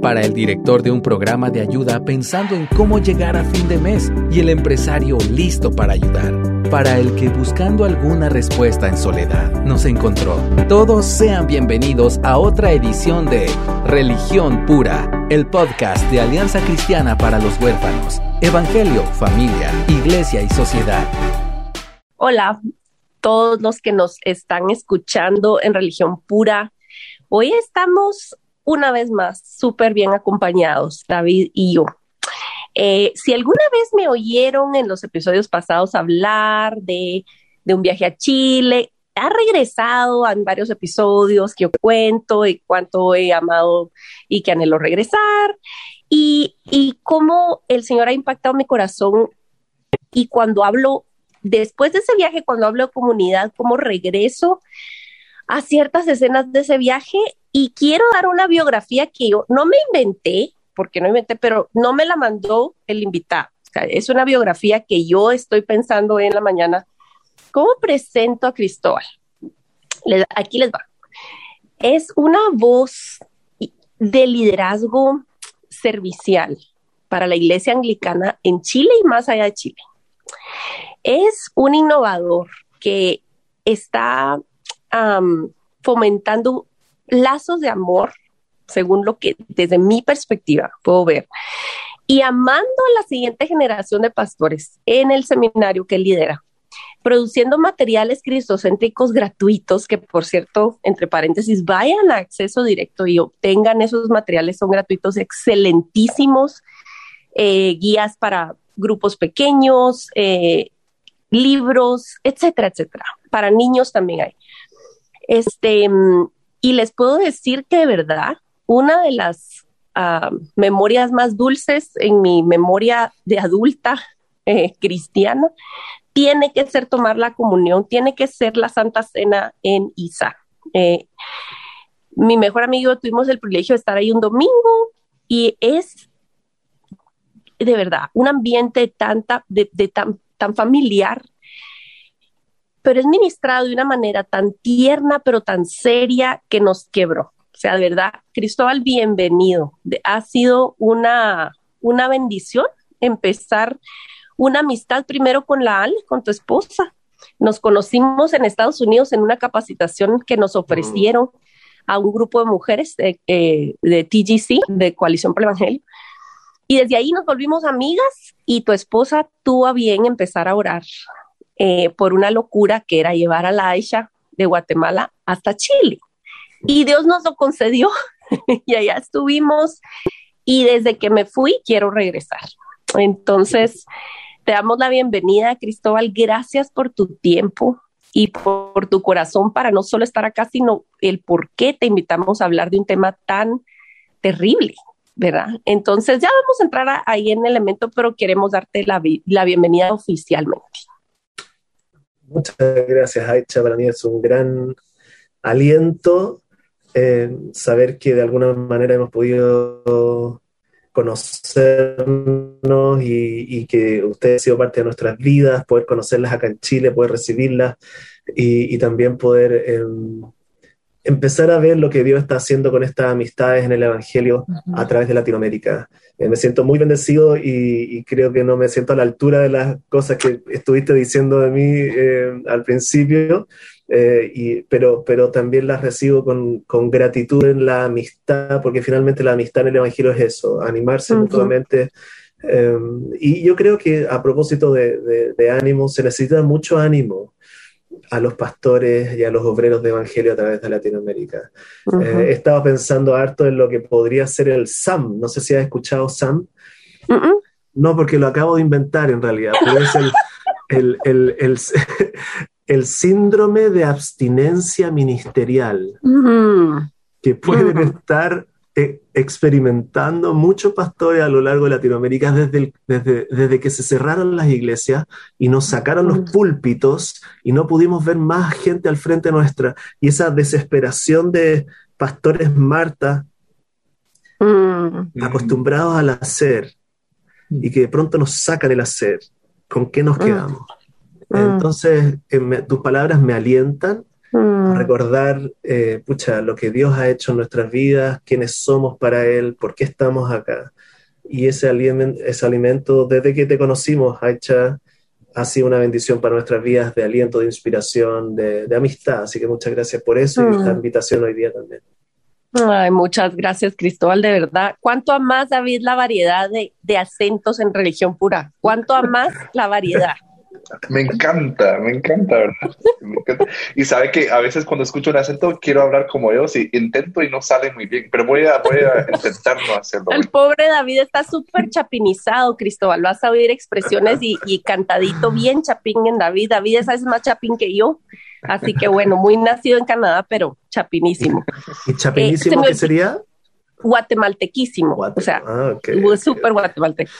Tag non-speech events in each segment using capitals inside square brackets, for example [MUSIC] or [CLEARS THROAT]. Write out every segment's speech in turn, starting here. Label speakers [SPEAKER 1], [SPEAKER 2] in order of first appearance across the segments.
[SPEAKER 1] para el director de un programa de ayuda pensando en cómo llegar a fin de mes y el empresario listo para ayudar, para el que buscando alguna respuesta en soledad nos encontró. Todos sean bienvenidos a otra edición de Religión Pura, el podcast de Alianza Cristiana para los Huérfanos, Evangelio, Familia, Iglesia y Sociedad.
[SPEAKER 2] Hola, todos los que nos están escuchando en Religión Pura. Hoy estamos una vez más súper bien acompañados, David y yo. Eh, si alguna vez me oyeron en los episodios pasados hablar de, un viaje a Chile, ha regresado en varios episodios que yo cuento y cuánto he amado y que anhelo regresar y, y cómo el Señor ha impactado mi corazón y cuando hablo, después de ese viaje, cuando hablo de comunidad, cómo regreso a ciertas escenas de ese viaje y quiero dar una biografía que yo no me inventé, porque no inventé, pero no me la mandó el invitado. es una biografía que yo estoy pensando en la mañana. ¿Cómo presento a Cristóbal? aquí les va. Es una voz de liderazgo servicial para la iglesia anglicana en Chile y más allá de Chile. Es un innovador que está fomentando lazos de amor, según lo que desde mi perspectiva puedo ver, y amando a la siguiente generación de pastores en el seminario que lidera, produciendo materiales cristocéntricos gratuitos, que por cierto, entre paréntesis, vayan a acceso directo y obtengan esos materiales, son gratuitos, excelentísimos, eh, guías para grupos pequeños, eh, libros, etcétera, etcétera. Para niños también hay. Este, mm, y les puedo decir que de verdad, una de las ah, memorias más dulces en mi memoria de adulta eh, cristiana tiene que ser tomar la comunión, tiene que ser la Santa Cena en Isa. Eh, mi mejor amigo tuvimos el privilegio de estar ahí un domingo y es de verdad un ambiente tanta, de, tan, tan familiar pero es ministrado de una manera tan tierna, pero tan seria que nos quebró. O sea, de verdad, Cristóbal, bienvenido. Ha sido una, una bendición empezar una amistad primero con la Ale, con tu esposa. Nos conocimos en Estados Unidos en una capacitación que nos ofrecieron a un grupo de mujeres de, eh, de TGC, de Coalición por el Evangelio. Y desde ahí nos volvimos amigas y tu esposa tuvo a bien empezar a orar eh, por una locura que era llevar a la Aisha de Guatemala hasta Chile. Y Dios nos lo concedió [LAUGHS] y allá estuvimos y desde que me fui quiero regresar. Entonces, te damos la bienvenida, Cristóbal. Gracias por tu tiempo y por tu corazón para no solo estar acá, sino el por qué te invitamos a hablar de un tema tan terrible, ¿verdad? Entonces, ya vamos a entrar ahí en el elemento, pero queremos darte la, la bienvenida oficialmente.
[SPEAKER 3] Muchas gracias, Aicha. Para mí es un gran aliento eh, saber que de alguna manera hemos podido conocernos y, que usted ha sido parte de nuestras vidas, poder conocerlas acá en Chile, poder recibirlas y, también poder em, empezar a ver lo que Dios está haciendo con estas amistades en el Evangelio a través de Latinoamérica. Eh, me siento muy bendecido y, creo que no me siento a la altura de las cosas que estuviste diciendo de mí eh, al principio, eh, y, pero, pero también las recibo con, con, gratitud en la amistad, porque finalmente la amistad en el Evangelio es eso, animarse mutuamente. y yo creo que a propósito de, de, de ánimo, se necesita mucho ánimo a los pastores y a los obreros de evangelio a través de Latinoamérica. Eh, he estado pensando harto en lo que podría ser el SAM. No sé si has escuchado SAM. No, porque lo acabo de inventar en realidad, pero es el, [LAUGHS] [LAUGHS] el, síndrome de abstinencia ministerial, que pueden estar experimentando muchos pastores a lo largo de Latinoamérica desde, desde, desde, que se cerraron las iglesias y nos sacaron los púlpitos y no pudimos ver más gente al frente nuestra. Y esa desesperación de pastores Marta, mm. acostumbrados al hacer y que de pronto nos sacan el hacer, ¿con qué nos quedamos? Entonces, eh, tus palabras me alientan a recordar, eh, pucha, lo que Dios ha hecho en nuestras vidas, quiénes somos para Él, por qué estamos acá. Y ese, alimento, ese alimento, desde que te conocimos, Aicha, ha sido una bendición para nuestras vidas de aliento, de inspiración, de, amistad. Así que muchas gracias por eso y esta mm. invitación hoy día también.
[SPEAKER 2] Ay, muchas gracias, Cristóbal, de verdad. ¿Cuánto más, David, la variedad de, de acentos en religión pura? ¿Cuánto más la variedad?
[SPEAKER 4] Me encanta, me encanta, ¿verdad? Y sabe que a veces cuando escucho un acento quiero hablar como ellos y intento y no sale muy bien, pero voy a, voy a intentar no hacerlo.
[SPEAKER 2] El pobre David está súper chapinizado, Cristóbal. Vas a oír expresiones y, y, cantadito bien chapín en David. David es más chapín que yo. Así que bueno, muy nacido en Canadá, pero chapinísimo.
[SPEAKER 3] ¿Y chapinísimo eh, qué sería?
[SPEAKER 2] Guatemaltequísimo, o sea, ah, súper guatemalteco.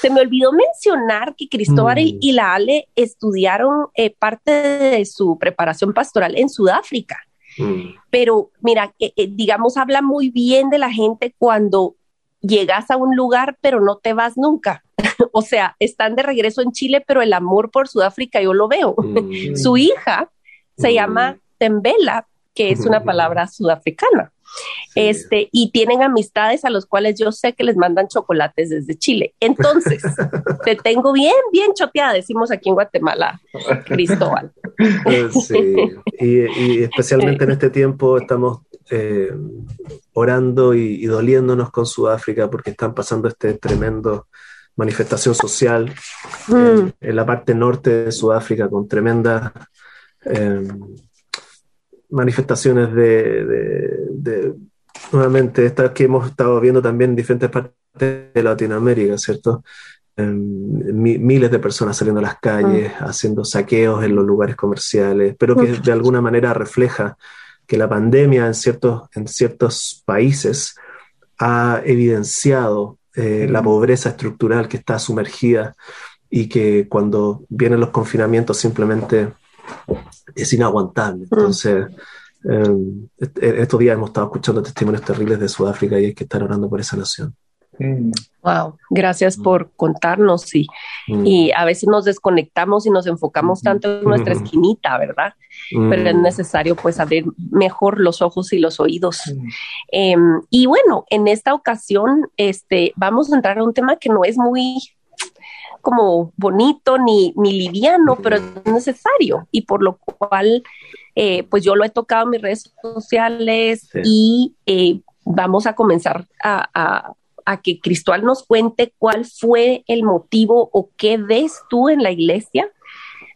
[SPEAKER 2] Se me olvidó mencionar que Cristóbal mm. y la Ale estudiaron eh, parte de su preparación pastoral en Sudáfrica. Mm. Pero mira, eh, eh, digamos, habla muy bien de la gente cuando llegas a un lugar, pero no te vas nunca. [LAUGHS] o sea, están de regreso en Chile, pero el amor por Sudáfrica yo lo veo. Mm. [LAUGHS] Su hija se llama Tembela, que es una palabra sudafricana. Este, y tienen amistades a los cuales yo sé que les mandan chocolates desde Chile. Entonces, [LAUGHS] te tengo bien, bien choteada, decimos aquí en Guatemala, Cristóbal.
[SPEAKER 3] Sí, y, especialmente en este tiempo estamos eh, orando y, doliéndonos con Sudáfrica porque están pasando este tremendo manifestación social mm. en, la parte norte de Sudáfrica con tremenda eh, manifestaciones de, nuevamente, estas que hemos estado viendo también en diferentes partes de Latinoamérica, ¿cierto? Em, miles de personas saliendo a las calles, mm. haciendo saqueos en los lugares comerciales, pero que de alguna manera refleja que la pandemia en ciertos, en ciertos países ha evidenciado eh, la mm. pobreza estructural que está sumergida y que cuando vienen los confinamientos simplemente es inaguantable. Mm. Entonces, em, estos días hemos estado escuchando testimonios terribles de Sudáfrica y hay que estar orando por esa nación.
[SPEAKER 2] Wow, mm. gracias mm. por contarnos y, y a veces nos desconectamos y nos enfocamos tanto en nuestra esquinita, ¿verdad? Pero es necesario pues abrir mejor los ojos y los oídos. Em, y bueno, en esta ocasión este, vamos a entrar a un tema que no es muy como bonito ni, ni liviano, pero es necesario y por lo cual eh, pues yo lo he tocado en mis redes sociales y eh, vamos a comenzar a, que Cristóbal nos cuente cuál fue el motivo o qué ves tú en la iglesia,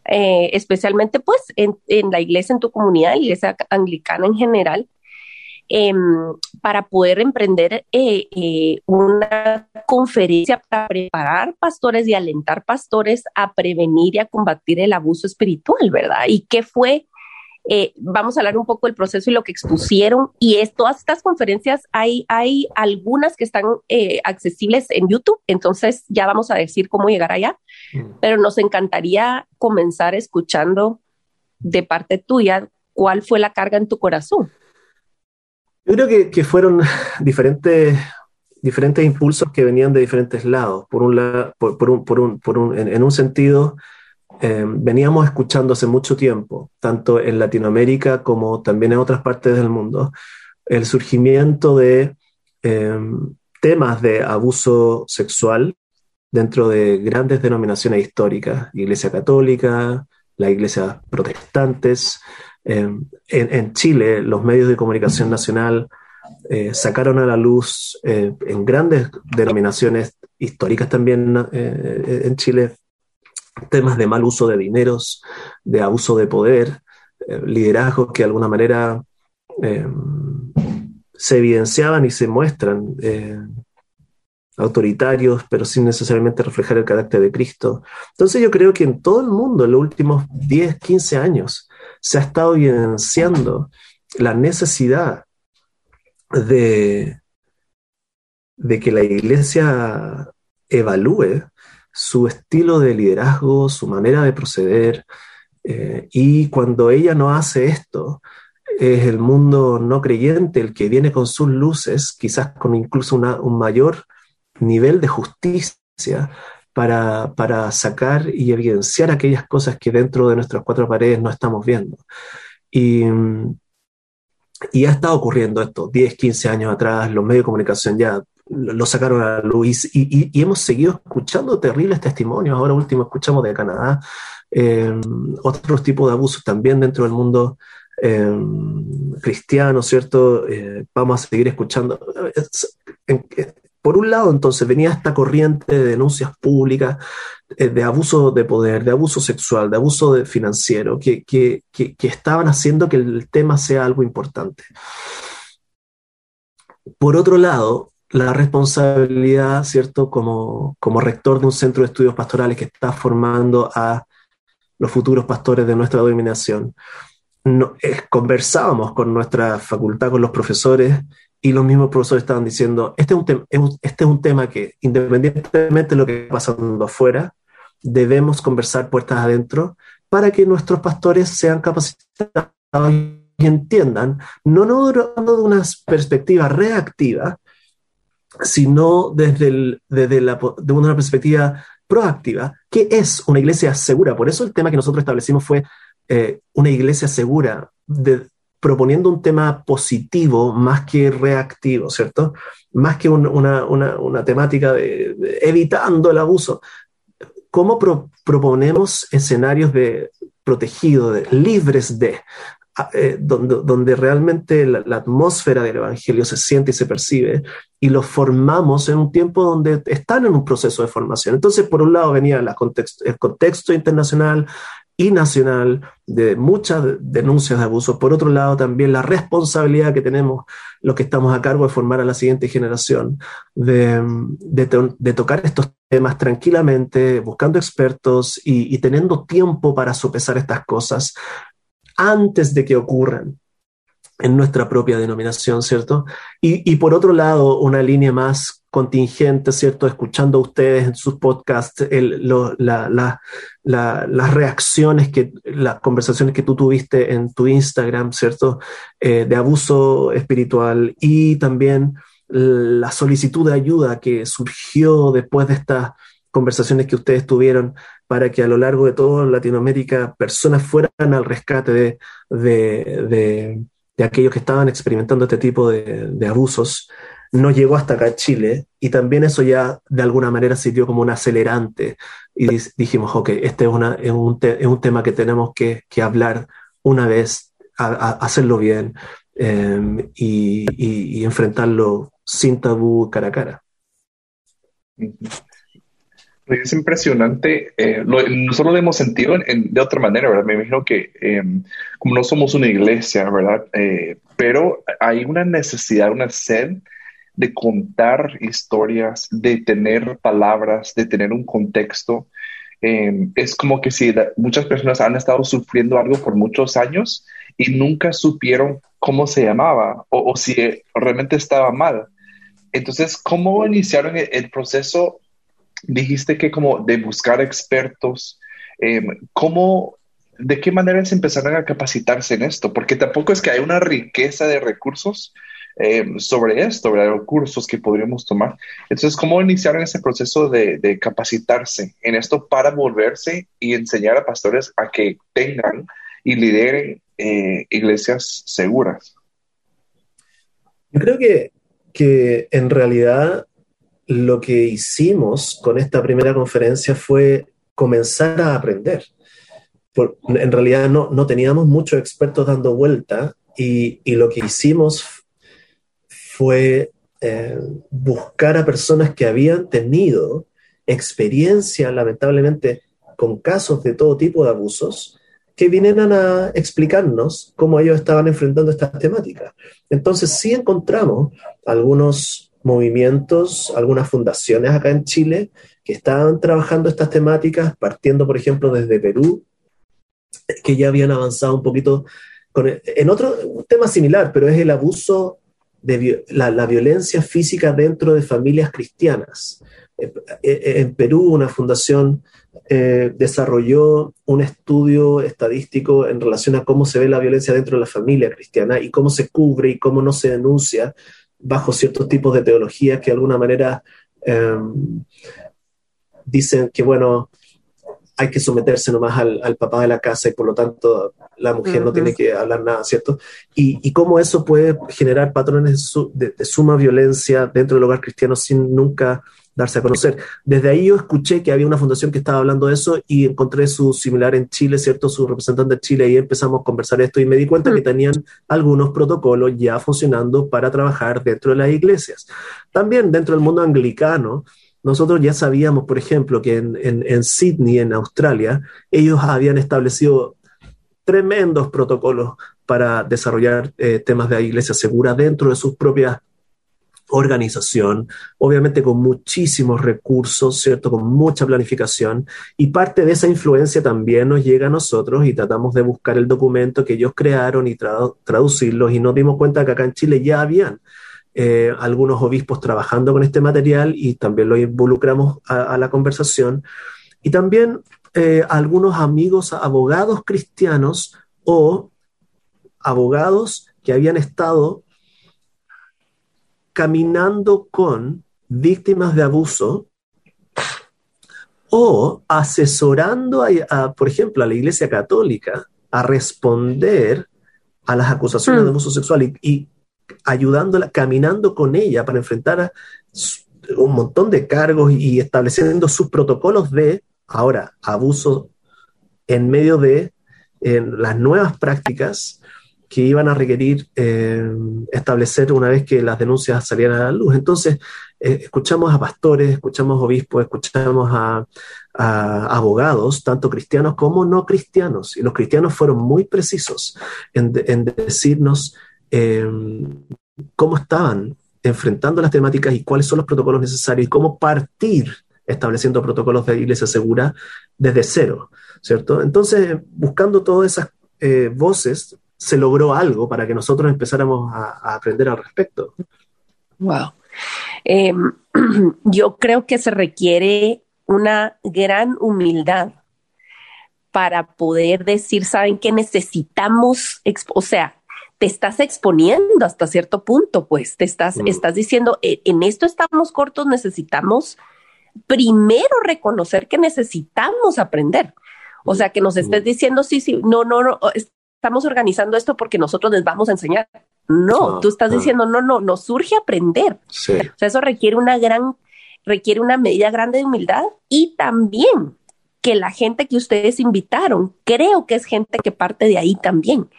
[SPEAKER 2] eh, especialmente pues en, en, la iglesia, en tu comunidad, la iglesia anglicana en general, Em, para poder emprender eh, eh, una conferencia para preparar pastores y alentar pastores a prevenir y a combatir el abuso espiritual, ¿verdad? ¿Y qué fue? Eh, vamos a hablar un poco del proceso y lo que expusieron. Y es, todas estas conferencias, hay, hay algunas que están accesibles en YouTube, entonces ya vamos a decir cómo llegar allá, mm. pero nos encantaría comenzar escuchando de parte tuya cuál fue la carga en tu corazón.
[SPEAKER 3] Yo creo que, fueron [LAUGHS] diferentes, diferentes impulsos que venían de diferentes lados. Por un lado, por, un, por un, por un, en, un sentido, em, veníamos escuchando hace mucho tiempo, tanto en Latinoamérica como también en otras partes del mundo, el surgimiento de em, temas de abuso sexual dentro de grandes denominaciones históricas, Iglesia Católica, las iglesias protestantes, Em, en, Chile, los medios de comunicación nacional eh, sacaron a la luz eh, en grandes denominaciones históricas también eh, en Chile temas de mal uso de dineros, de abuso de poder, liderazgos que de alguna manera em, se evidenciaban y se muestran autoritarios, pero sin necesariamente reflejar el carácter de Cristo. Entonces yo creo que en todo el mundo, en los últimos 10, 15 años, se ha estado evidenciando la necesidad de, de que la iglesia evalúe su estilo de liderazgo, su manera de proceder, eh, y cuando ella no hace esto, es el mundo no creyente el que viene con sus luces, quizás con incluso un mayor nivel de justicia para, para, sacar y evidenciar aquellas cosas que dentro de nuestras cuatro paredes no estamos viendo. Y, y ha estado ocurriendo esto 10, 15 años atrás, los medios de comunicación ya lo sacaron a Luis y, y, hemos seguido escuchando terribles testimonios. Ahora último escuchamos de Canadá, eh, otros tipos de abusos también dentro del mundo eh, cristiano, ¿cierto? Eh, vamos a seguir escuchando. por un lado, entonces, venía esta corriente de denuncias públicas, de abuso de poder, de abuso sexual, de abuso financiero, que, que, que estaban haciendo que el tema sea algo importante. Por otro lado, la responsabilidad, ¿cierto?, como, como rector de un centro de estudios pastorales que está formando a los futuros pastores de nuestra dominación. No, conversábamos con nuestra facultad, con los profesores, y los mismos profesores estaban diciendo, este es un, este es un tema que, independientemente de lo que está pasando afuera, debemos conversar puertas adentro para que nuestros pastores sean capacitados y entiendan, no, no de una perspectiva reactiva, sino desde, desde una perspectiva proactiva, que es una iglesia segura. Por eso el tema que nosotros establecimos fue eh, una iglesia segura, proponiendo un tema positivo más que reactivo, ¿cierto? Más que una, una, una, temática de, evitando el abuso. ¿Cómo proponemos escenarios de protegidos, de, libres de, eh, donde, realmente la, atmósfera del Evangelio se siente y se percibe, y los formamos en un tiempo donde están en un proceso de formación. Entonces, por un lado venía el contexto internacional y nacional de muchas denuncias de abusos, por otro lado también la responsabilidad que tenemos los que estamos a cargo de formar a la siguiente generación, de, tocar estos temas tranquilamente, buscando expertos y, teniendo tiempo para sopesar estas cosas, antes de que ocurran en nuestra propia denominación, ¿cierto? Y, por otro lado, una línea más contingente, ¿cierto? Escuchando a ustedes en sus podcasts las reacciones, que, las conversaciones que tú tuviste en tu Instagram, ¿cierto? Eh, de abuso espiritual y también la solicitud de ayuda que surgió después de estas conversaciones que ustedes tuvieron para que a lo largo de toda Latinoamérica personas fueran al rescate de, de, de, aquellos que estaban experimentando este tipo de, abusos, no llegó hasta acá Chile y también eso ya de alguna manera sirvió como un acelerante y dijimos, ok, este es, una, es, un, es un, tema que tenemos que, que hablar una vez, hacerlo bien em, y, enfrentarlo sin tabú cara a cara.
[SPEAKER 4] Es impresionante. Eh, nosotros lo hemos sentido de otra manera, ¿verdad? Me imagino que em, como no somos una iglesia, ¿verdad? Eh, pero hay una necesidad, una sed de contar historias, de tener palabras, de tener un contexto. Em, es como que si muchas personas han estado sufriendo algo por muchos años y nunca supieron cómo se llamaba o, o si realmente estaba mal. Entonces, ¿cómo iniciaron el proceso dijiste que como de buscar expertos, em, ¿cómo, de qué manera se empezaron a capacitarse en esto? Porque tampoco es que hay una riqueza de recursos em, sobre esto, ¿verdad? Cursos que podríamos tomar. Entonces, ¿cómo iniciaron ese proceso de, capacitarse en esto para volverse y enseñar a pastores a que tengan y lideren eh, iglesias seguras?
[SPEAKER 3] Yo creo que, que en realidad lo que hicimos con esta primera conferencia fue comenzar a aprender. en realidad no, no, teníamos muchos expertos dando vuelta y, y lo que hicimos fue eh, buscar a personas que habían tenido experiencia, lamentablemente, con casos de todo tipo de abusos, que vinieran a explicarnos cómo ellos estaban enfrentando estas temáticas. Entonces sí encontramos algunos movimientos, algunas fundaciones acá en Chile que estaban trabajando estas temáticas, partiendo, por ejemplo, desde Perú, que ya habían avanzado un poquito con en otro tema similar, pero es el abuso de la, violencia física dentro de familias cristianas. en Perú una fundación desarrolló un estudio estadístico en relación a cómo se ve la violencia dentro de la familia cristiana y cómo se cubre y cómo no se denuncia bajo ciertos tipos de teologías que de alguna manera em, dicen que, bueno, hay que someterse nomás al, papá de la casa y por lo tanto la mujer no tiene que hablar nada, ¿cierto? Y, cómo eso puede generar patrones de, suma violencia dentro del hogar cristiano sin nunca darse a conocer. Desde ahí yo escuché que había una fundación que estaba hablando de eso y encontré su similar en Chile, ¿cierto? Su representante en Chile y empezamos a conversar esto y me di cuenta que tenían algunos protocolos ya funcionando para trabajar dentro de las iglesias. También dentro del mundo anglicano, nosotros ya sabíamos, por ejemplo, que en, en, Sydney, en Australia, ellos habían establecido tremendos protocolos para desarrollar eh, temas de iglesia segura dentro de sus propias organización, obviamente con muchísimos recursos, ¿cierto? Con mucha planificación y parte de esa influencia también nos llega a nosotros y tratamos de buscar el documento que ellos crearon y traducirlos y nos dimos cuenta que acá en Chile ya habían eh, algunos obispos trabajando con este material y también lo involucramos a, la conversación y también eh, algunos amigos abogados cristianos o abogados que habían estado caminando con víctimas de abuso o asesorando, a, por ejemplo, a la Iglesia Católica a responder a las acusaciones de mm. abuso sexual y, ayudándola, caminando con ella para enfrentar un montón de cargos y estableciendo sus protocolos de, ahora, abuso en medio de las nuevas prácticas que iban a requerir eh, establecer una vez que las denuncias salieran a la luz. Entonces, eh, escuchamos a pastores, escuchamos obispos, escuchamos a, abogados, tanto cristianos como no cristianos, y los cristianos fueron muy precisos en, decirnos em, cómo estaban enfrentando las temáticas y cuáles son los protocolos necesarios y cómo partir estableciendo protocolos de iglesia segura desde cero, ¿cierto? Entonces, buscando todas esas eh, voces, se logró algo para que nosotros empezáramos a, aprender al respecto.
[SPEAKER 2] Wow. Em, [CLEARS THROAT] yo creo que se requiere una gran humildad para poder decir, ¿saben qué necesitamos? O sea, te estás exponiendo hasta cierto punto, pues te estás, mm. estás diciendo, e, en esto estamos cortos, necesitamos primero reconocer que necesitamos aprender. O sea, que nos estés mm. diciendo, sí, sí, no, no, no, estamos organizando esto porque nosotros les vamos a enseñar. No, tú estás diciendo, no, no, nos surge aprender. O sea, eso requiere una gran, requiere una medida grande de humildad y también que la gente que ustedes invitaron, creo que es gente que parte de ahí también.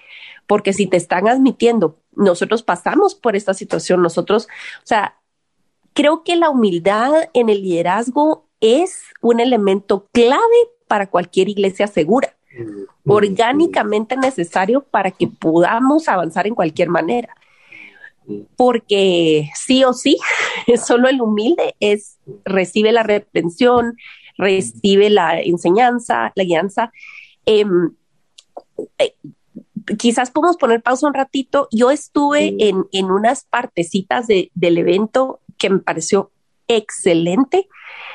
[SPEAKER 2] Porque si te están admitiendo, nosotros pasamos por esta situación, nosotros, o sea, creo que la humildad en el liderazgo es un elemento clave para cualquier iglesia segura orgánicamente necesario para que podamos avanzar en cualquier manera. Porque sí o sí, [LAUGHS] solo el humilde es, recibe la reprensión, recibe la enseñanza, la guianza. Em, eh, quizás podemos poner pausa un ratito. Yo estuve en, en unas partecitas de, del evento que me pareció excelente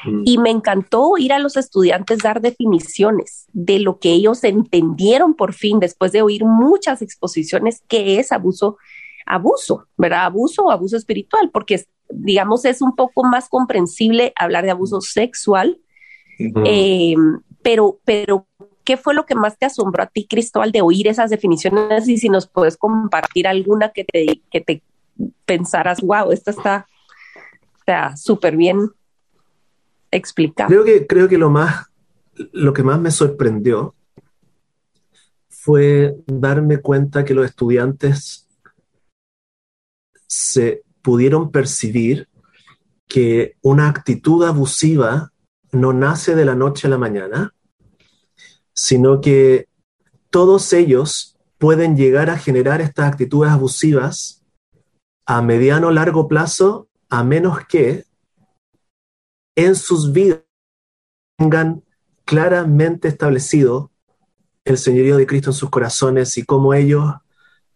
[SPEAKER 2] mm. y me encantó ir a los estudiantes dar definiciones de lo que ellos entendieron por fin después de oír muchas exposiciones que es abuso, abuso, ¿verdad? Abuso o abuso espiritual, porque digamos es un poco más comprensible hablar de abuso sexual, eh, pero, pero ¿qué fue lo que más te asombró a ti, Cristóbal, de oír esas definiciones? Y si nos puedes compartir alguna que te, que te pensaras, wow, esta está sea, súper bien explicado.
[SPEAKER 3] Creo que, creo que lo, más, lo que más me sorprendió fue darme cuenta que los estudiantes se pudieron percibir que una actitud abusiva no nace de la noche a la mañana, sino que todos ellos pueden llegar a generar estas actitudes abusivas a mediano o largo plazo a menos que en sus vidas tengan claramente establecido el señorío de Cristo en sus corazones y cómo ellos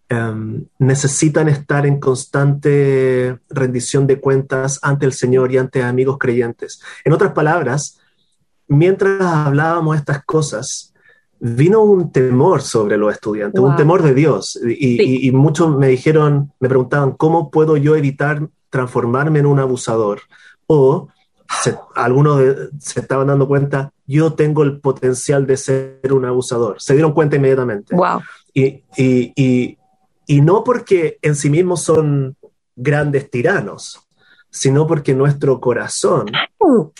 [SPEAKER 3] em, necesitan estar en constante rendición de cuentas ante el Señor y ante amigos creyentes. En otras palabras, mientras hablábamos estas cosas, vino un temor sobre los estudiantes, un temor de Dios. Y, muchos me dijeron, me preguntaban, ¿cómo puedo yo evitar transformarme en un abusador? O algunos se estaban dando cuenta, yo tengo el potencial de ser un abusador. Se dieron cuenta inmediatamente.
[SPEAKER 2] Wow.
[SPEAKER 3] Y, y, y no porque en sí mismos son grandes tiranos, sino porque nuestro corazón,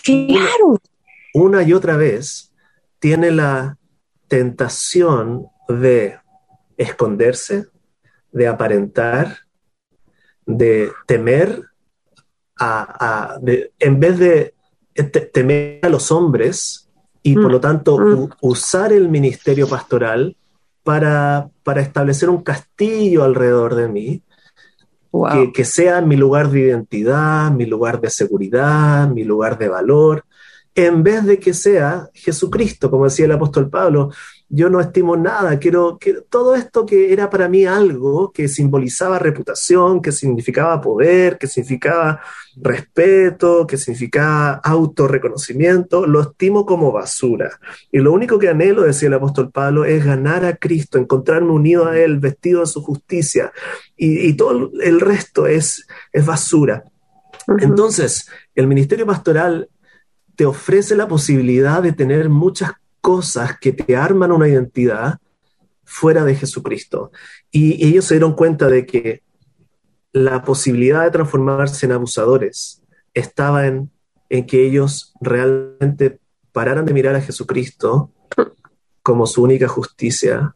[SPEAKER 2] claro.
[SPEAKER 3] una y otra vez, tiene la tentación de esconderse, de aparentar, de temer, a, en vez de temer a los hombres y por lo mm, tanto mm. usar el ministerio pastoral para, para, establecer un castillo alrededor de mí, que, que sea mi lugar de identidad, mi lugar de seguridad, mi lugar de valor, en vez de que sea Jesucristo, como decía el apóstol Pablo, yo no estimo nada, quiero que todo esto que era para mí algo que simbolizaba reputación, que significaba poder, que significaba respeto, que significaba autorreconocimiento, lo estimo como basura. Y lo único que anhelo, decía el apóstol Pablo, es ganar a Cristo, encontrarme unido a Él, vestido de su justicia, y, todo el resto es, es basura. Entonces, el ministerio pastoral te ofrece la posibilidad de tener muchas cosas que te arman una identidad fuera de Jesucristo. Y ellos se dieron cuenta de que la posibilidad de transformarse en abusadores estaba en, en que ellos realmente pararan de mirar a Jesucristo como su única justicia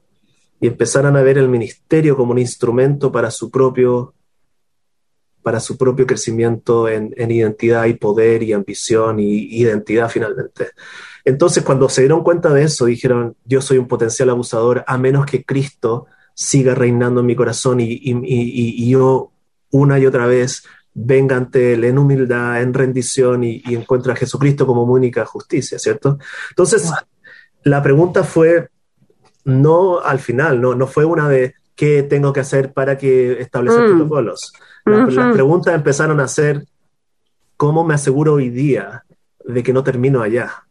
[SPEAKER 3] y empezaran a ver el ministerio como un instrumento para su propio para su propio crecimiento en, identidad y poder y ambición y identidad finalmente. Entonces, cuando se dieron cuenta de eso, dijeron, yo soy un potencial abusador a menos que Cristo siga reinando en mi corazón y, yo una y otra vez venga ante él en humildad, en rendición y, encuentre a Jesucristo como única justicia, ¿cierto? Entonces, la pregunta fue, no al final, no, no fue una de qué tengo que hacer para que establecer mm. protocolos las preguntas empezaron a ser, ¿cómo me aseguro hoy día de que no termino allá?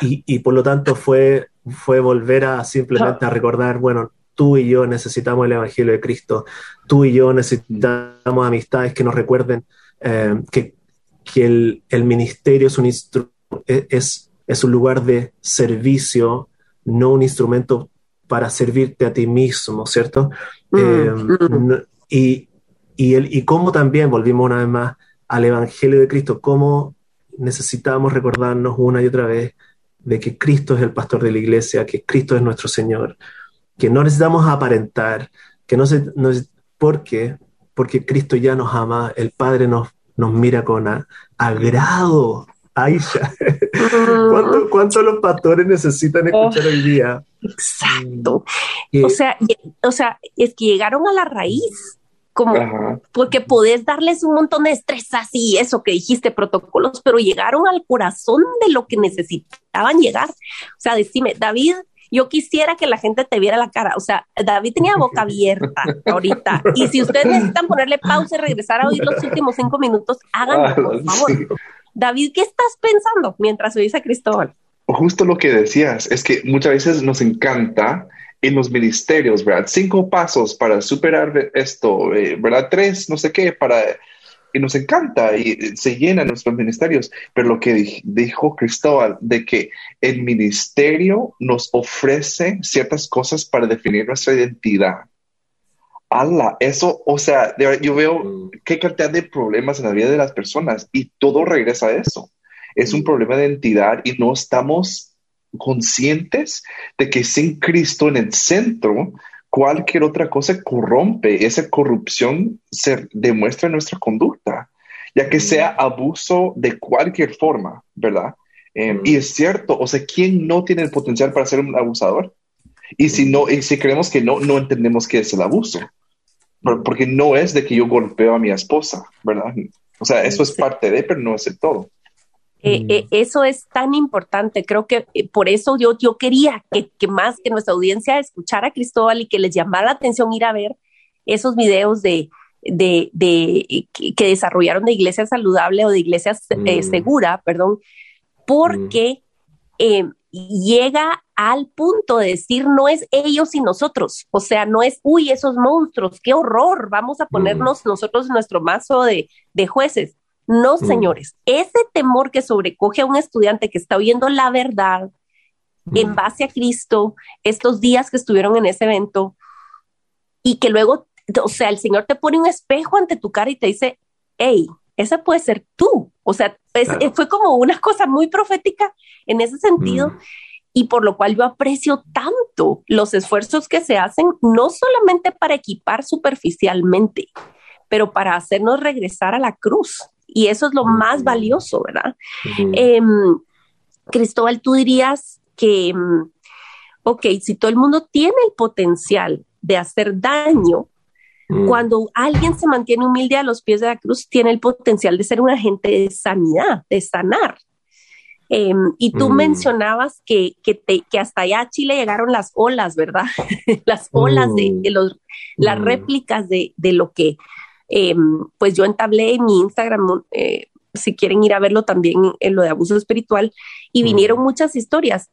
[SPEAKER 3] Y, por lo tanto fue, fue volver a simplemente a recordar, bueno, tú y yo necesitamos el Evangelio de Cristo, tú y yo necesitamos amistades que nos recuerden eh, que, que el, el, ministerio es un, e, es, es un lugar de servicio, no un instrumento para servirte a ti mismo, ¿cierto? Mm, eh, mm. y, y, el, y cómo también, volvimos una vez más al Evangelio de Cristo, cómo necesitamos recordarnos una y otra vez de que Cristo es el pastor de la iglesia, que Cristo es nuestro Señor, que no necesitamos aparentar, que no se, no ¿por qué? Porque Cristo ya nos ama, el Padre nos, nos mira con agrado. Aisha, [LAUGHS] ¿Cuánto, ¿cuánto, los pastores necesitan escuchar hoy día?
[SPEAKER 2] Exacto. o, sea, o sea, es que llegaron a la raíz como porque podés darles un montón de estrés así, eso que dijiste, protocolos, pero llegaron al corazón de lo que necesitaban llegar. O sea, decime, David, yo quisiera que la gente te viera la cara. O sea, David tenía boca [LAUGHS] abierta ahorita. Y si ustedes necesitan ponerle pausa y regresar a oír los [LAUGHS] últimos cinco minutos, háganlo, por favor. David, ¿qué estás pensando mientras oís a Cristóbal?
[SPEAKER 4] Justo lo que decías, es que muchas veces nos encanta en los ministerios, ¿verdad? Cinco pasos para superar esto, eh, ¿verdad? Tres, no sé qué, para... Y nos encanta y se llenan nuestros ministerios, pero lo que dijo Cristóbal, de que el ministerio nos ofrece ciertas cosas para definir nuestra identidad. ¡Hala! Eso, o sea, yo veo mm. qué cantidad de problemas en la vida de las personas y todo regresa a eso. Es un mm. problema de identidad y no estamos conscientes de que sin Cristo en el centro, cualquier otra cosa corrompe, esa corrupción se demuestra en nuestra conducta, ya que sea abuso de cualquier forma, ¿verdad? Em, y es cierto, o sea, ¿quién no tiene el potencial para ser un abusador? Y si no, y si creemos que no, no entendemos qué es el abuso, porque no es de que yo golpeo a mi esposa, ¿verdad? O sea, eso es parte de, pero no es el todo.
[SPEAKER 2] Eh, mm. eh, eso es tan importante. Creo que eh, por eso yo, yo quería que, que, más que nuestra audiencia escuchara a Cristóbal y que les llamara la atención ir a ver esos videos de, de, de que, desarrollaron de iglesia saludable o de iglesia mm. segura, perdón, porque mm. llega al punto de decir no es ellos y nosotros, o sea, no es, uy, esos monstruos, qué horror, vamos a ponernos nosotros nuestro mazo de, de jueces no, mm. señores, ese temor que sobrecoge a un estudiante que está oyendo la verdad en mm. base a Cristo, estos días que estuvieron en ese evento, y que luego, o sea, el Señor te pone un espejo ante tu cara y te dice, hey, esa puede ser tú. O sea, fue como una cosa muy profética en ese sentido. Mm. Y por lo cual yo aprecio tanto los esfuerzos que se hacen, no solamente para equipar superficialmente, pero para hacernos regresar a la cruz y eso es lo más valioso, ¿verdad? Em, Cristóbal, tú dirías que, em, ok, si todo el mundo tiene el potencial de hacer daño, cuando alguien se mantiene humilde a los pies de la cruz, tiene el potencial de ser un agente de sanidad, de sanar. Em, y tú mencionabas que, que, hasta allá a Chile llegaron las olas, ¿verdad? [LAUGHS] las olas de, los, las réplicas de, de, lo que eh, pues yo entablé en mi Instagram, eh, si quieren ir a verlo también en lo de abuso espiritual, y vinieron muchas historias.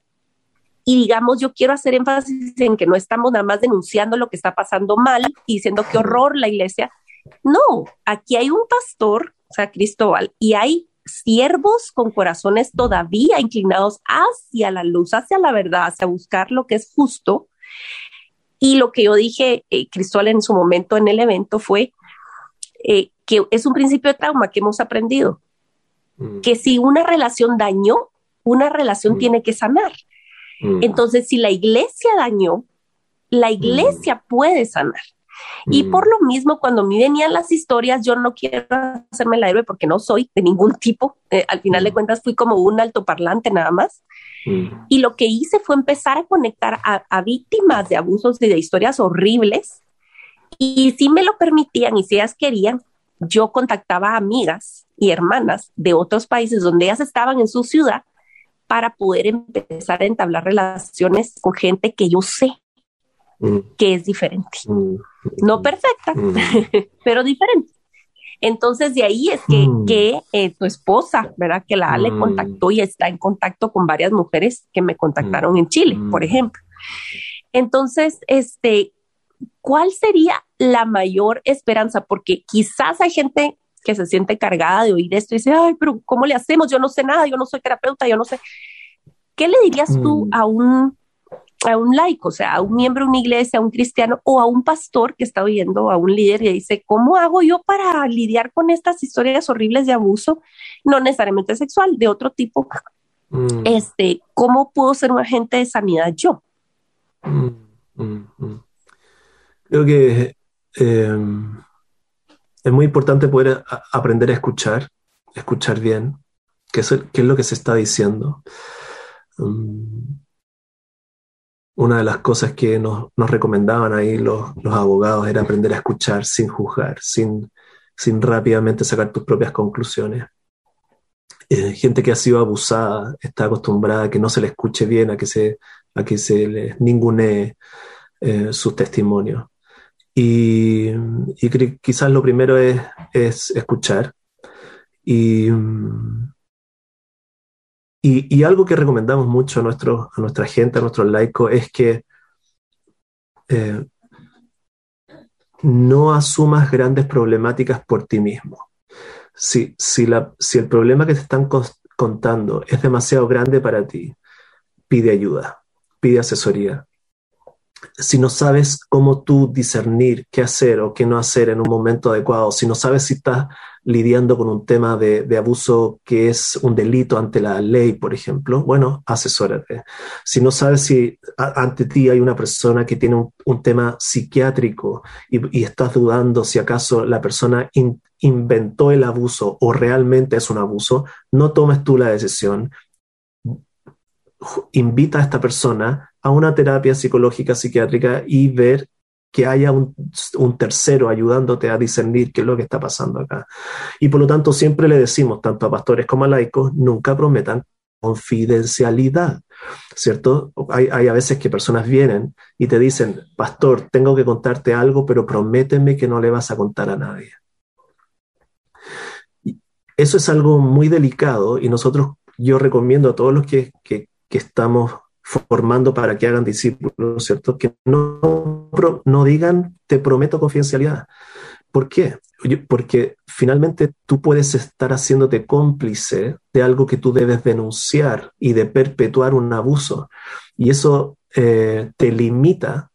[SPEAKER 2] Y digamos, yo quiero hacer énfasis en que no estamos nada más denunciando lo que está pasando mal y diciendo qué horror la iglesia. No, aquí hay un pastor, o sea, Cristóbal, y hay siervos con corazones todavía inclinados hacia la luz, hacia la verdad, hacia buscar lo que es justo. Y lo que yo dije, eh, Cristóbal, en su momento en el evento fue, eh, que es un principio de trauma que hemos aprendido, mm. que si una relación dañó, una relación mm. tiene que sanar. Mm. Entonces, si la iglesia dañó, la iglesia puede sanar. Y por lo mismo, cuando me venían las historias, yo no quiero hacerme la héroe porque no soy de ningún tipo. Eh, al final de cuentas, fui como un altoparlante nada más. Y lo que hice fue empezar a conectar a, a, víctimas de abusos y de historias horribles y si me lo permitían y si ellas querían, yo contactaba a amigas y hermanas de otros países donde ellas estaban en su ciudad para poder empezar a entablar relaciones con gente que yo sé mm. que es diferente. Mm. No perfecta, mm. [LAUGHS] pero diferente. Entonces de ahí es que, que eh, tu esposa, ¿verdad? Que la Ale contactó y está en contacto con varias mujeres que me contactaron en Chile, por ejemplo. Entonces, este, ¿cuál sería la mayor esperanza? Porque quizás hay gente que se siente cargada de oír esto y dice, ay, pero ¿cómo le hacemos? Yo no sé nada, yo no soy terapeuta, yo no sé. ¿Qué le dirías tú mm. a un, a un laico, o sea, a un miembro de una iglesia, a un cristiano o a un pastor que está oyendo a un líder y dice, ¿cómo hago yo para lidiar con estas historias horribles de abuso? No necesariamente sexual, de otro tipo. Mm. Este, ¿cómo puedo ser un agente de sanidad yo?
[SPEAKER 3] Mm, Creo que eh, es muy importante poder aprender a escuchar, escuchar bien, qué es, lo que se está diciendo. Um, una de las cosas que nos, recomendaban ahí los, abogados era aprender a escuchar sin juzgar, sin, rápidamente sacar tus propias conclusiones. Eh, gente que ha sido abusada está acostumbrada a que no se le escuche bien, a que se, a que se le ningune eh, sus testimonios. Y, quizás lo primero es, escuchar. Y, y, algo que recomendamos mucho a, nuestro, a nuestra gente, a nuestros laicos, es que eh, no asumas grandes problemáticas por ti mismo. Si, si, la, si el problema que te están contando es demasiado grande para ti, pide ayuda, pide asesoría, si no sabes cómo tú discernir qué hacer o qué no hacer en un momento adecuado, si no sabes si estás lidiando con un tema de, abuso que es un delito ante la ley, por ejemplo, bueno, asesórate. Si no sabes si ante ti hay una persona que tiene un, tema psiquiátrico y, estás dudando si acaso la persona inventó el abuso o realmente es un abuso, no tomes tú la decisión. Invita a esta persona a una terapia psicológica, psiquiátrica y ver que haya un, tercero ayudándote a discernir qué es lo que está pasando acá. Y por lo tanto siempre le decimos, tanto a pastores como a laicos, nunca prometan confidencialidad, ¿cierto? Hay, hay, a veces que personas vienen y te dicen, pastor, tengo que contarte algo, pero prométeme que no le vas a contar a nadie. Eso es algo muy delicado y nosotros, yo recomiendo a todos los que, que estamos formando para que hagan discípulos, ¿cierto? Que no, no digan, te prometo confidencialidad. ¿Por qué? Porque finalmente tú puedes estar haciéndote cómplice de algo que tú debes denunciar y de perpetuar un abuso. Y eso eh, te limita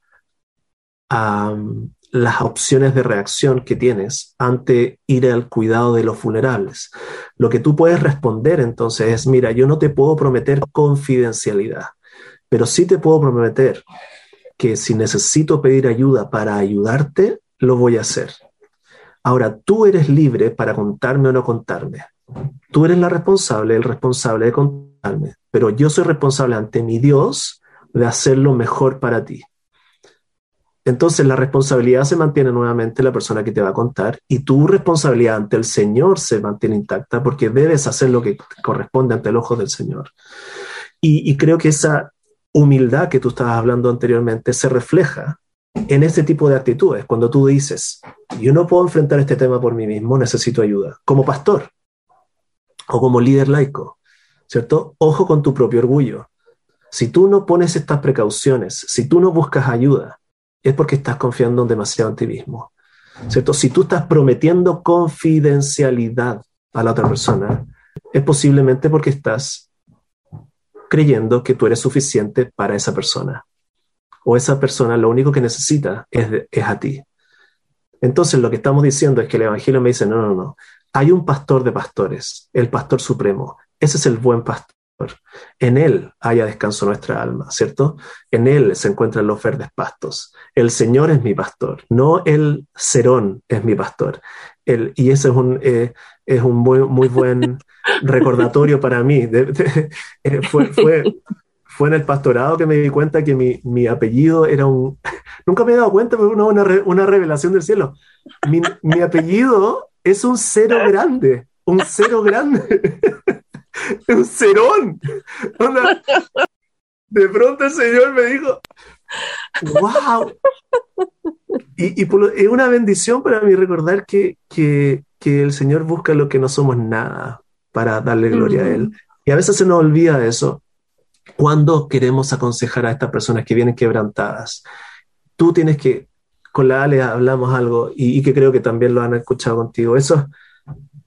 [SPEAKER 3] a um, las opciones de reacción que tienes ante ir al cuidado de los vulnerables. Lo que tú puedes responder entonces es, mira, yo no te puedo prometer confidencialidad, pero sí te puedo prometer que si necesito pedir ayuda para ayudarte, lo voy a hacer. Ahora, tú eres libre para contarme o no contarme. Tú eres la responsable, el responsable de contarme, pero yo soy responsable ante mi Dios de hacer lo mejor para ti. Entonces la responsabilidad se mantiene nuevamente la persona que te va a contar y tu responsabilidad ante el Señor se mantiene intacta porque debes hacer lo que corresponde ante el ojo del Señor. Y creo que esa humildad que tú estabas hablando anteriormente se refleja en este tipo de actitudes, cuando tú dices, yo no puedo enfrentar este tema por mí mismo, necesito ayuda, como pastor o como líder laico, ¿cierto? Ojo con tu propio orgullo. Si tú no pones estas precauciones, si tú no buscas ayuda, es porque estás confiando demasiado en ti mismo, ¿cierto? Si tú estás prometiendo confidencialidad a la otra persona, es posiblemente porque estás creyendo que tú eres suficiente para esa persona o esa persona lo único que necesita es, es a ti. Entonces lo que estamos diciendo es que el Evangelio me dice, no, no, no, hay un pastor de pastores, el pastor supremo, ese es el buen pastor. En él haya descanso nuestra alma, ¿cierto? En él se encuentran los verdes pastos. El Señor es mi pastor, no el Serón es mi pastor. El, y ese es un, eh, es un muy buen [LAUGHS] recordatorio para mí. Eh, fue, fue, fue en el pastorado que me di cuenta que mi, mi apellido era un... [LAUGHS] Nunca me he dado cuenta, pero una, una, una revelación del cielo. Mi, mi, apellido es un cero grande, un cero grande, [LAUGHS] un cerón. de pronto el Señor me dijo, wow. Y, y es una bendición para mí recordar que, que, que, el Señor busca lo que no somos nada para darle gloria a Él. Y a veces se nos olvida eso cuando queremos aconsejar a estas personas que vienen quebrantadas, tú tienes que, con la Ale hablamos algo y, que creo que también lo han escuchado contigo, eso,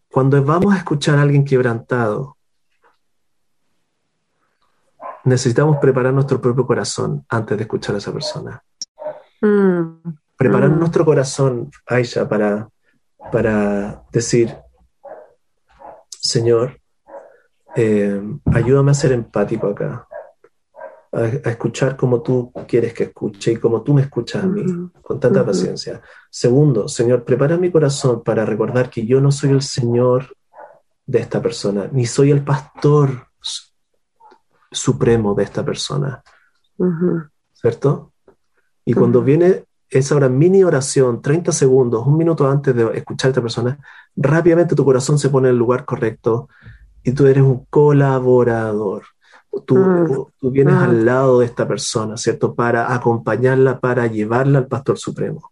[SPEAKER 3] cuando vamos a escuchar a alguien quebrantado, necesitamos preparar nuestro propio corazón antes de escuchar a esa persona. Mm. Preparar mm. nuestro corazón, Aisha, para, para decir, Señor, eh, ayúdame a ser empático acá a, escuchar como tú quieres que escuche y como tú me escuchas a mí, con tanta paciencia. Segundo, Señor, prepara mi corazón para recordar que yo no soy el Señor de esta persona, ni soy el pastor supremo de esta persona. ¿Cierto? Y cuando viene esa hora mini oración, 30 segundos, un minuto antes de escuchar a esta persona, rápidamente tu corazón se pone en el lugar correcto y tú eres un colaborador. Tú, tú vienes al lado de esta persona, ¿cierto? Para acompañarla, para llevarla al Pastor Supremo.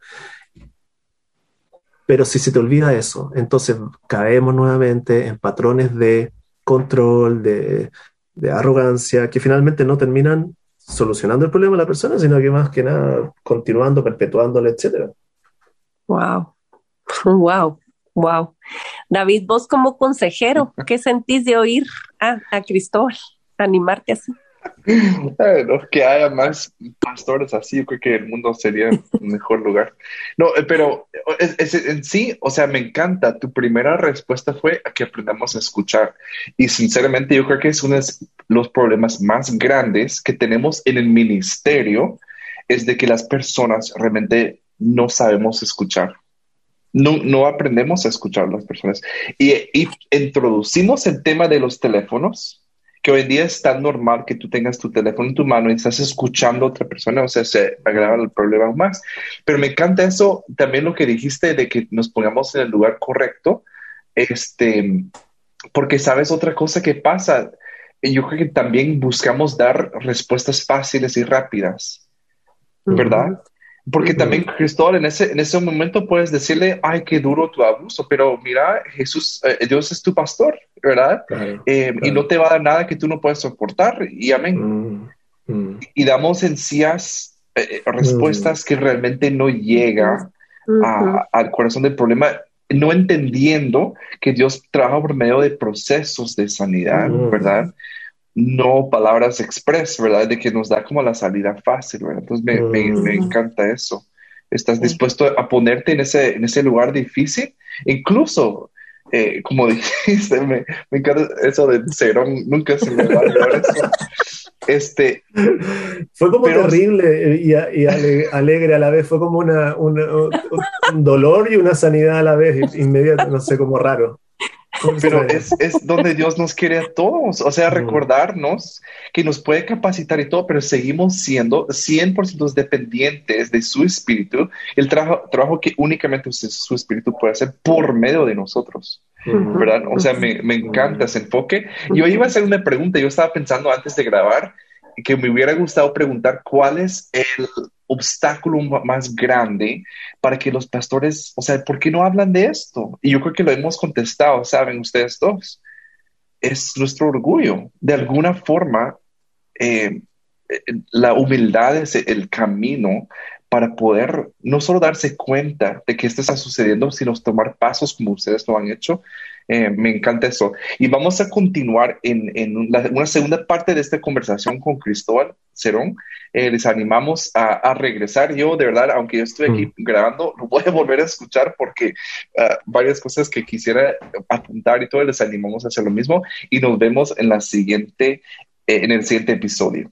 [SPEAKER 3] Pero si se te olvida eso, entonces caemos nuevamente en patrones de control, de, de arrogancia, que finalmente no terminan solucionando el problema de la persona, sino que más que nada continuando, perpetuándole, etc.
[SPEAKER 2] Wow, wow, wow. David, vos como consejero, ¿qué sentís de oír a, a Cristóbal? animarte así.
[SPEAKER 4] Que haya más pastores así, yo creo que el mundo sería un mejor lugar. No, eh, pero en sí, o sea, me encanta. Tu primera respuesta fue a que aprendamos a escuchar. Y sinceramente, yo creo que es uno de los problemas más grandes que tenemos en el ministerio, es de que las personas realmente no sabemos escuchar. No, no aprendemos a escuchar a las personas. Y introducimos el tema de los teléfonos que hoy en día es tan normal que tú tengas tu teléfono en tu mano y estás escuchando a otra persona, o sea, se agrava el problema aún más. Pero me encanta eso, también lo que dijiste de que nos pongamos en el lugar correcto, este, porque sabes otra cosa que pasa, yo creo que también buscamos dar respuestas fáciles y rápidas, ¿verdad? Porque también, Cristóbal, en ese, en ese momento puedes decirle, ay, qué duro tu abuso, pero mira, Jesús, eh, Dios es tu pastor, ¿verdad? Eh, y no te va a dar nada que tú no puedas soportar, y amén. Mm, mm. Y damos encías eh, respuestas que realmente no llegan al corazón del problema, no entendiendo que Dios trabaja por medio de procesos de sanidad, mm. ¿verdad? No palabras express, ¿verdad? De que nos da como la salida fácil, ¿verdad? Entonces me, me, encanta eso. Estás dispuesto a ponerte en ese, en ese lugar difícil, incluso, eh, como [LAUGHS] dijiste, me, me, encanta eso de Cerón, nunca se me va a olvidar eso. Este,
[SPEAKER 3] fue como terrible y, y alegre a la vez, fue como una, una, un dolor y una sanidad a la vez, inmediato, no sé, como raro.
[SPEAKER 4] Pero es, es, donde Dios nos quiere a todos, o sea, recordarnos que nos puede capacitar y todo, pero seguimos siendo 100% dependientes de su espíritu, el trabajo, trabajo que únicamente su espíritu puede hacer por medio de nosotros. ¿Verdad? O sea, me, me encanta ese enfoque. Yo iba a hacer una pregunta, yo estaba pensando antes de grabar que me hubiera gustado preguntar cuál es el obstáculo más grande para que los pastores, o sea, ¿por qué no hablan de esto? Y yo creo que lo hemos contestado, ¿saben ustedes dos? Es nuestro orgullo. De alguna forma, eh, la humildad es el camino para poder no solo darse cuenta de que esto está sucediendo, sino tomar pasos como ustedes lo han hecho eh, me encanta eso. Y vamos a continuar en, en una segunda parte de esta conversación con Cristóbal Cerón. Eh, les animamos a, regresar. Yo, de verdad, aunque yo estoy aquí mm. grabando, lo voy a volver a escuchar porque ah, varias cosas que quisiera apuntar y todo, les animamos a hacer lo mismo. Y nos vemos en la siguiente, eh, en el siguiente episodio.